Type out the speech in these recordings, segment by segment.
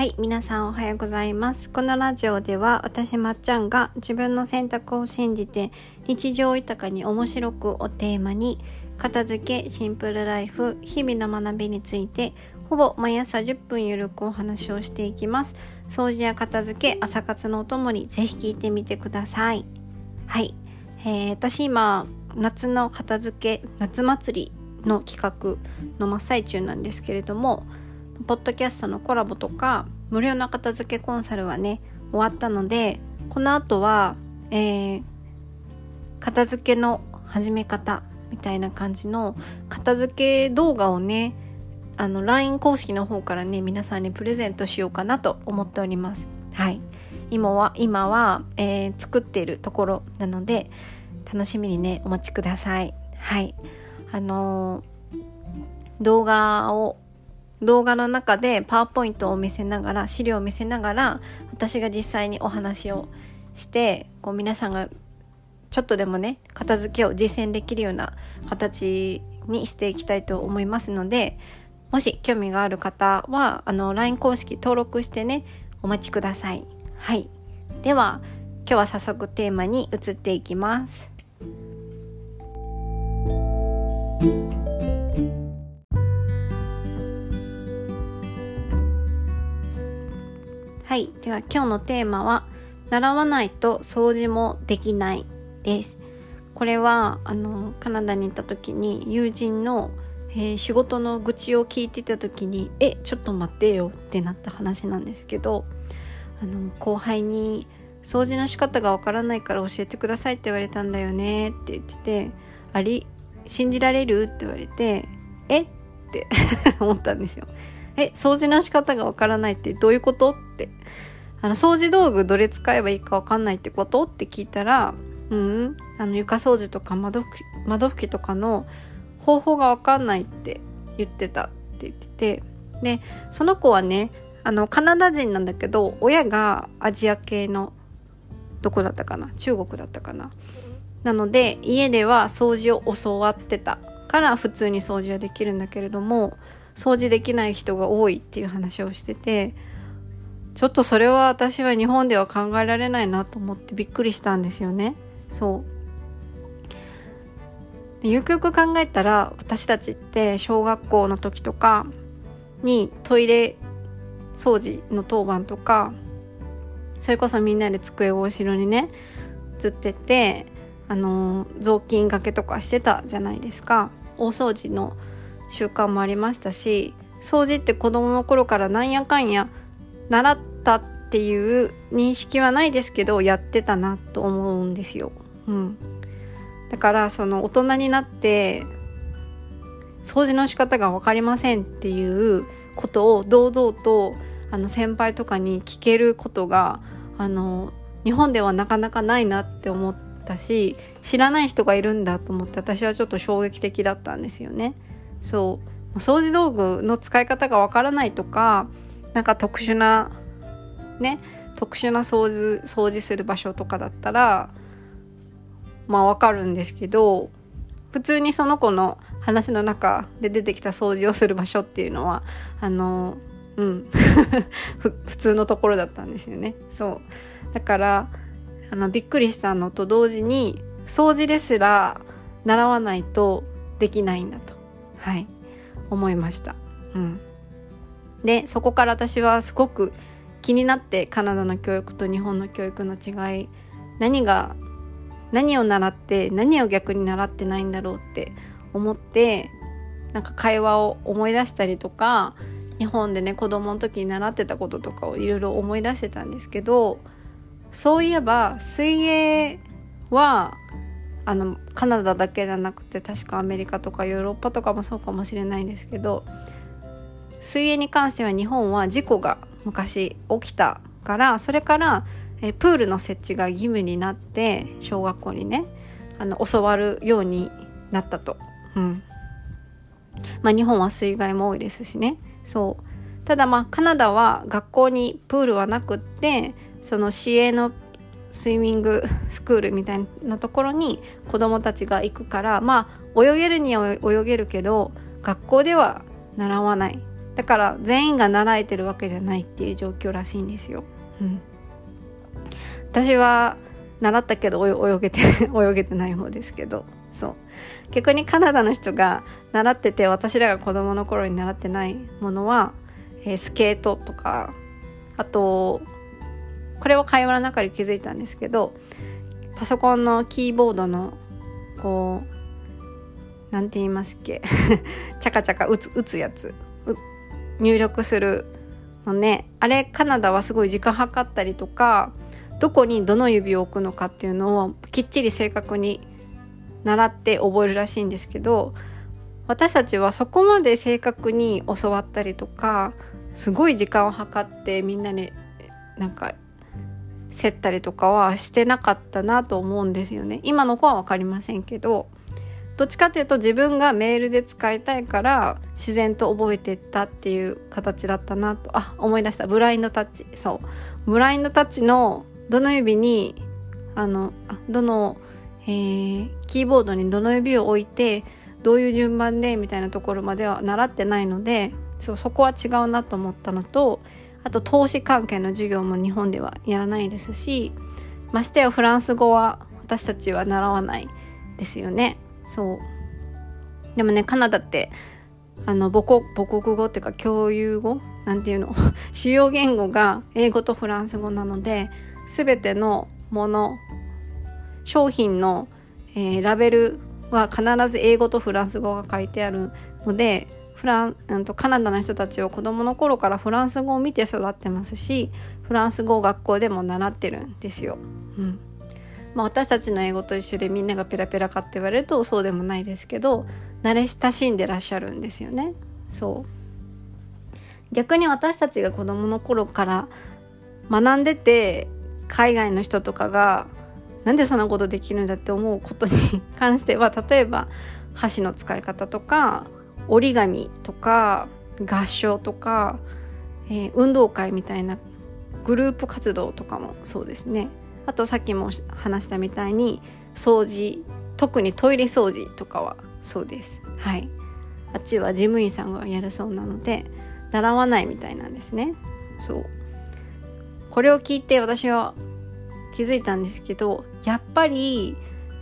はい、皆さんおはようございます。このラジオでは私まっちゃんが自分の選択を信じて日常豊かに面白くをテーマに片付け、シンプルライフ、日々の学びについてほぼ毎朝10分ゆるくお話をしていきます。掃除や片付け、朝活のお供にぜひ聞いてみてください。はい、えー、私今夏の片付け、夏祭りの企画の真っ最中なんですけれどもポッドキャストのコラボとか無料の片付けコンサルはね終わったのでこの後は、えー、片付けの始め方みたいな感じの片付け動画をねあの LINE 公式の方からね皆さんにプレゼントしようかなと思っております。はい。今は今は、えー、作っているところなので楽しみにねお待ちください。はい。あのー、動画を動画の中でパワーポイントを見せながら資料を見せながら私が実際にお話をしてこう皆さんがちょっとでもね片付けを実践できるような形にしていきたいと思いますのでもし興味がある方はあの LINE 公式登録してねお待ちください。はい。では今日は早速テーマに移っていきます。はい。では今日のテーマは習わないと掃除もできないです。これはあのカナダに行った時に友人の、えー、仕事の愚痴を聞いてた時にえちょっと待ってよってなった話なんですけどあの後輩に掃除の仕方がわからないから教えてくださいって言われたんだよねって言っててあり信じられる？って言われてえ？って 思ったんですよ。え、掃除の仕方がわからないってどういうこと？って。あの、掃除道具どれ使えばいいかわかんないってこと？って聞いたら、うん、あの、床掃除とか窓拭き、窓拭きとかの方法がわかんないって言ってたって言ってて、で、その子はね、あの、カナダ人なんだけど、親がアジア系の、どこだったかな？中国だったかな？なので、家では掃除を教わってたから普通に掃除はできるんだけれども、掃除できない人が多いっていう話をしててちょっとそれは私は日本では考えられないなと思ってびっくりしたんですよね。そう。よくよく考えたら私たちって小学校の時とかにトイレ掃除の当番とかそれこそみんなで机を後ろにねずっててあの雑巾がけとかしてたじゃないですか。大掃除の習慣もありましたし掃除って子供の頃からなんやかんや習ったっていう認識はないですけどやってたなと思うんですよ。うん、だからその大人になって掃除の仕方が分かりませんっていうことを堂々とあの先輩とかに聞けることがあの日本ではなかなかないなって思ったし知らない人がいるんだと思って私はちょっと衝撃的だったんですよね。そう。掃除道具の使い方がわからないとかなんか特殊なね特殊な掃除掃除する場所とかだったらまあわかるんですけど普通にその子の話の中で出てきた掃除をする場所っていうのはあのうん。普通のところだったんですよね。そう。だからあのびっくりしたのと同時に掃除ですら習わないとできないんだと。はい思いました。うん、でそこから私はすごく気になってカナダの教育と日本の教育の違い何が何を習って何を逆に習ってないんだろうって思ってなんか会話を思い出したりとか日本でね子供の時に習ってたこととかをいろいろ思い出してたんですけどそういえば水泳はあのカナダだけじゃなくて確かアメリカとかヨーロッパとかもそうかもしれないんですけど水泳に関しては日本は事故が昔起きたからそれからえプールの設置が義務になって小学校にねあの教わるようになったと。うん。まあ、日本は水害も多いですしね。そう。ただまあカナダは学校にプールはなくってその市営のスイミングスクールみたいなところに子どもたちが行くからまあ泳げるには泳げるけど学校では習わない。だだから全員が習えてるわけじゃないっていう状況らしいんですよ。うん、私は習ったけど泳げて 泳げてない方ですけど。そう。逆にカナダの人が習ってて私らが子供の頃に習ってないものは、えー、スケートとかあとこれは会話の中で気づいたんですけどパソコンのキーボードのこう何て言いますっけ？チャカチャカ打つ打つやつ。入力するのね。あれカナダはすごい時間計ったりとかどこにどの指を置くのかっていうのをきっちり正確に習って覚えるらしいんですけど私たちはそこまで正確に教わったりとかすごい時間を計ってみんなになんか競ったりとかはしてなかったなと思うんですよね。今の子は分かりませんけどどっちかというと自分がメールで使いたいから自然と覚えてったっていう形だったなと。あ思い出した。ブラインドタッチ。そう。ブラインドタッチのどの指にあのどの、えー、キーボードにどの指を置いてどういう順番でみたいなところまでは習ってないのでそうそこは違うなと思ったのとあと投資関係の授業も日本ではやらないですしましてやフランス語は私たちは習わないですよね。そう。でもねカナダってあの母国母国語っていうか共有語？なんていうの？主要言語が英語とフランス語なので全てのもの商品の、えー、ラベルは必ず英語とフランス語が書いてあるのでフラン、うん、とカナダの人たちは子供の頃からフランス語を見て育ってますしフランス語を学校でも習ってるんですよ。うんまあ、私たちの英語と一緒でみんながペラペラかって言われるとそうでもないですけど慣れ親しんでらっしゃるんですよね。そう逆に私たちが子供の頃から学んでて海外の人とかがなんでそんなことできるんだって思うことに関しては例えば箸の使い方とか折り紙とか合唱とか、えー、運動会みたいなグループ活動とかもそうですね。あとさっきも話したみたいに掃除特にトイレ掃除とかはそうです。はい。あっちは事務員さんがやるそうなので習わないみたいなんですね。そう。これを聞いて私は気づいたんですけどやっぱり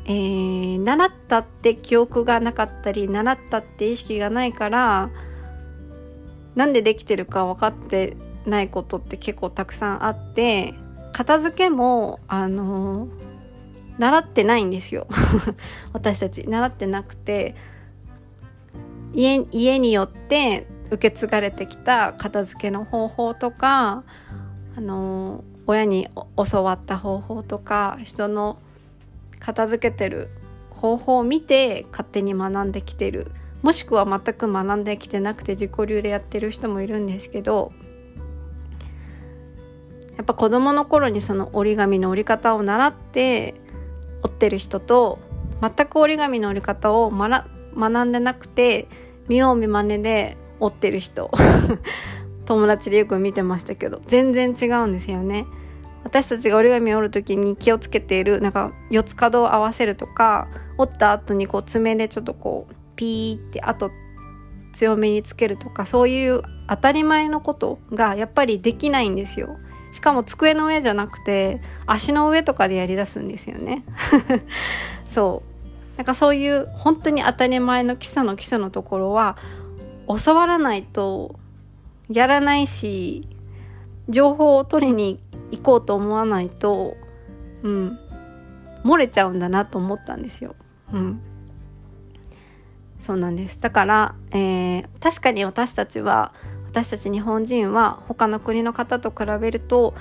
えー、習ったって記憶がなかったり習ったって意識がないからなんでできてるか分かってないことって結構たくさんあって片付けもあのー、習ってないんですよ。私たち。習ってなくて家家によって受け継がれてきた片付けの方法とかあの、親に教わった方法とか人の片付けてる方法を見て勝手に学んできてるもしくは全く学んできてなくて自己流でやってる人もいるんですけどやっぱ子供の頃にその折り紙の折り方を習って折ってる人と全く折り紙の折り方を学んでなくて見よう見まねで折ってる人 友達でよく見てましたけど全然違うんですよね。私たちが折り紙を折る時に気をつけているなんか四つ角を合わせるとか折った後にこう爪でちょっとこうピーってあと強めにつけるとかそういう当たり前のことがやっぱりできないんですよ。しかも机の上じゃなくて足の上とかでやりだすんですよね。そうなんかそういう本当に当たり前の基礎の基礎のところは教わらないとやらないし情報を取りに行こうと思わないとうん漏れちゃうんだなと思ったんですよ。うん、そうなんですだから、えー、確かに私たちは私たち日本人は他の国の方と比べると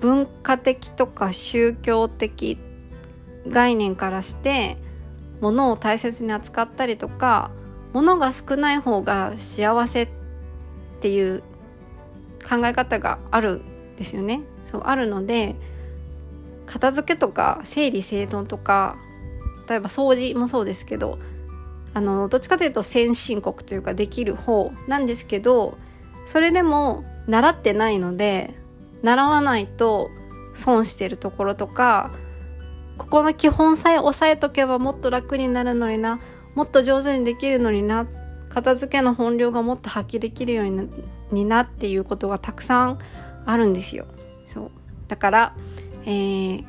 文化的とか宗教的概念からして物を大切に扱ったりとか物が少ない方が幸せっていう考え方があるんですよね。そうあるので片付けとか整理整頓とか例えば掃除もそうですけどあのどっちかというと先進国というかできる方なんですけどそれでも習ってないので習わないと損してるところとかここの基本さえ押さえとけばもっと楽になるのになもっと上手にできるのになっ片付けの本領がもっと発揮できるようにになっていうことがたくさんあるんですよ。そうだから、えー、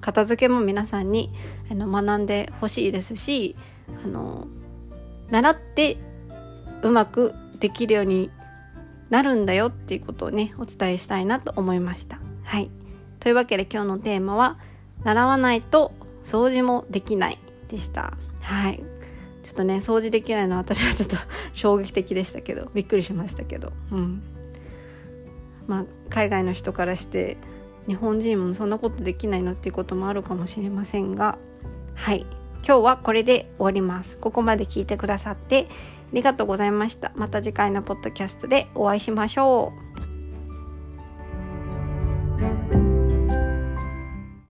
片付けも皆さんにあの学んでほしいですしあの習ってうまくできるようになるんだよっていうことをねお伝えしたいなと思いました。はいというわけで今日のテーマは「習わないと掃除もできない」でした。はいちょっとね掃除できないのは私はちょっと衝撃的でしたけどびっくりしましたけど。うん。まあ海外の人からして日本人もそんなことできないのっていうこともあるかもしれませんがはい。今日はこれで終わります。ここまで聞いてくださってありがとうございました。また次回のポッドキャストでお会いしましょう。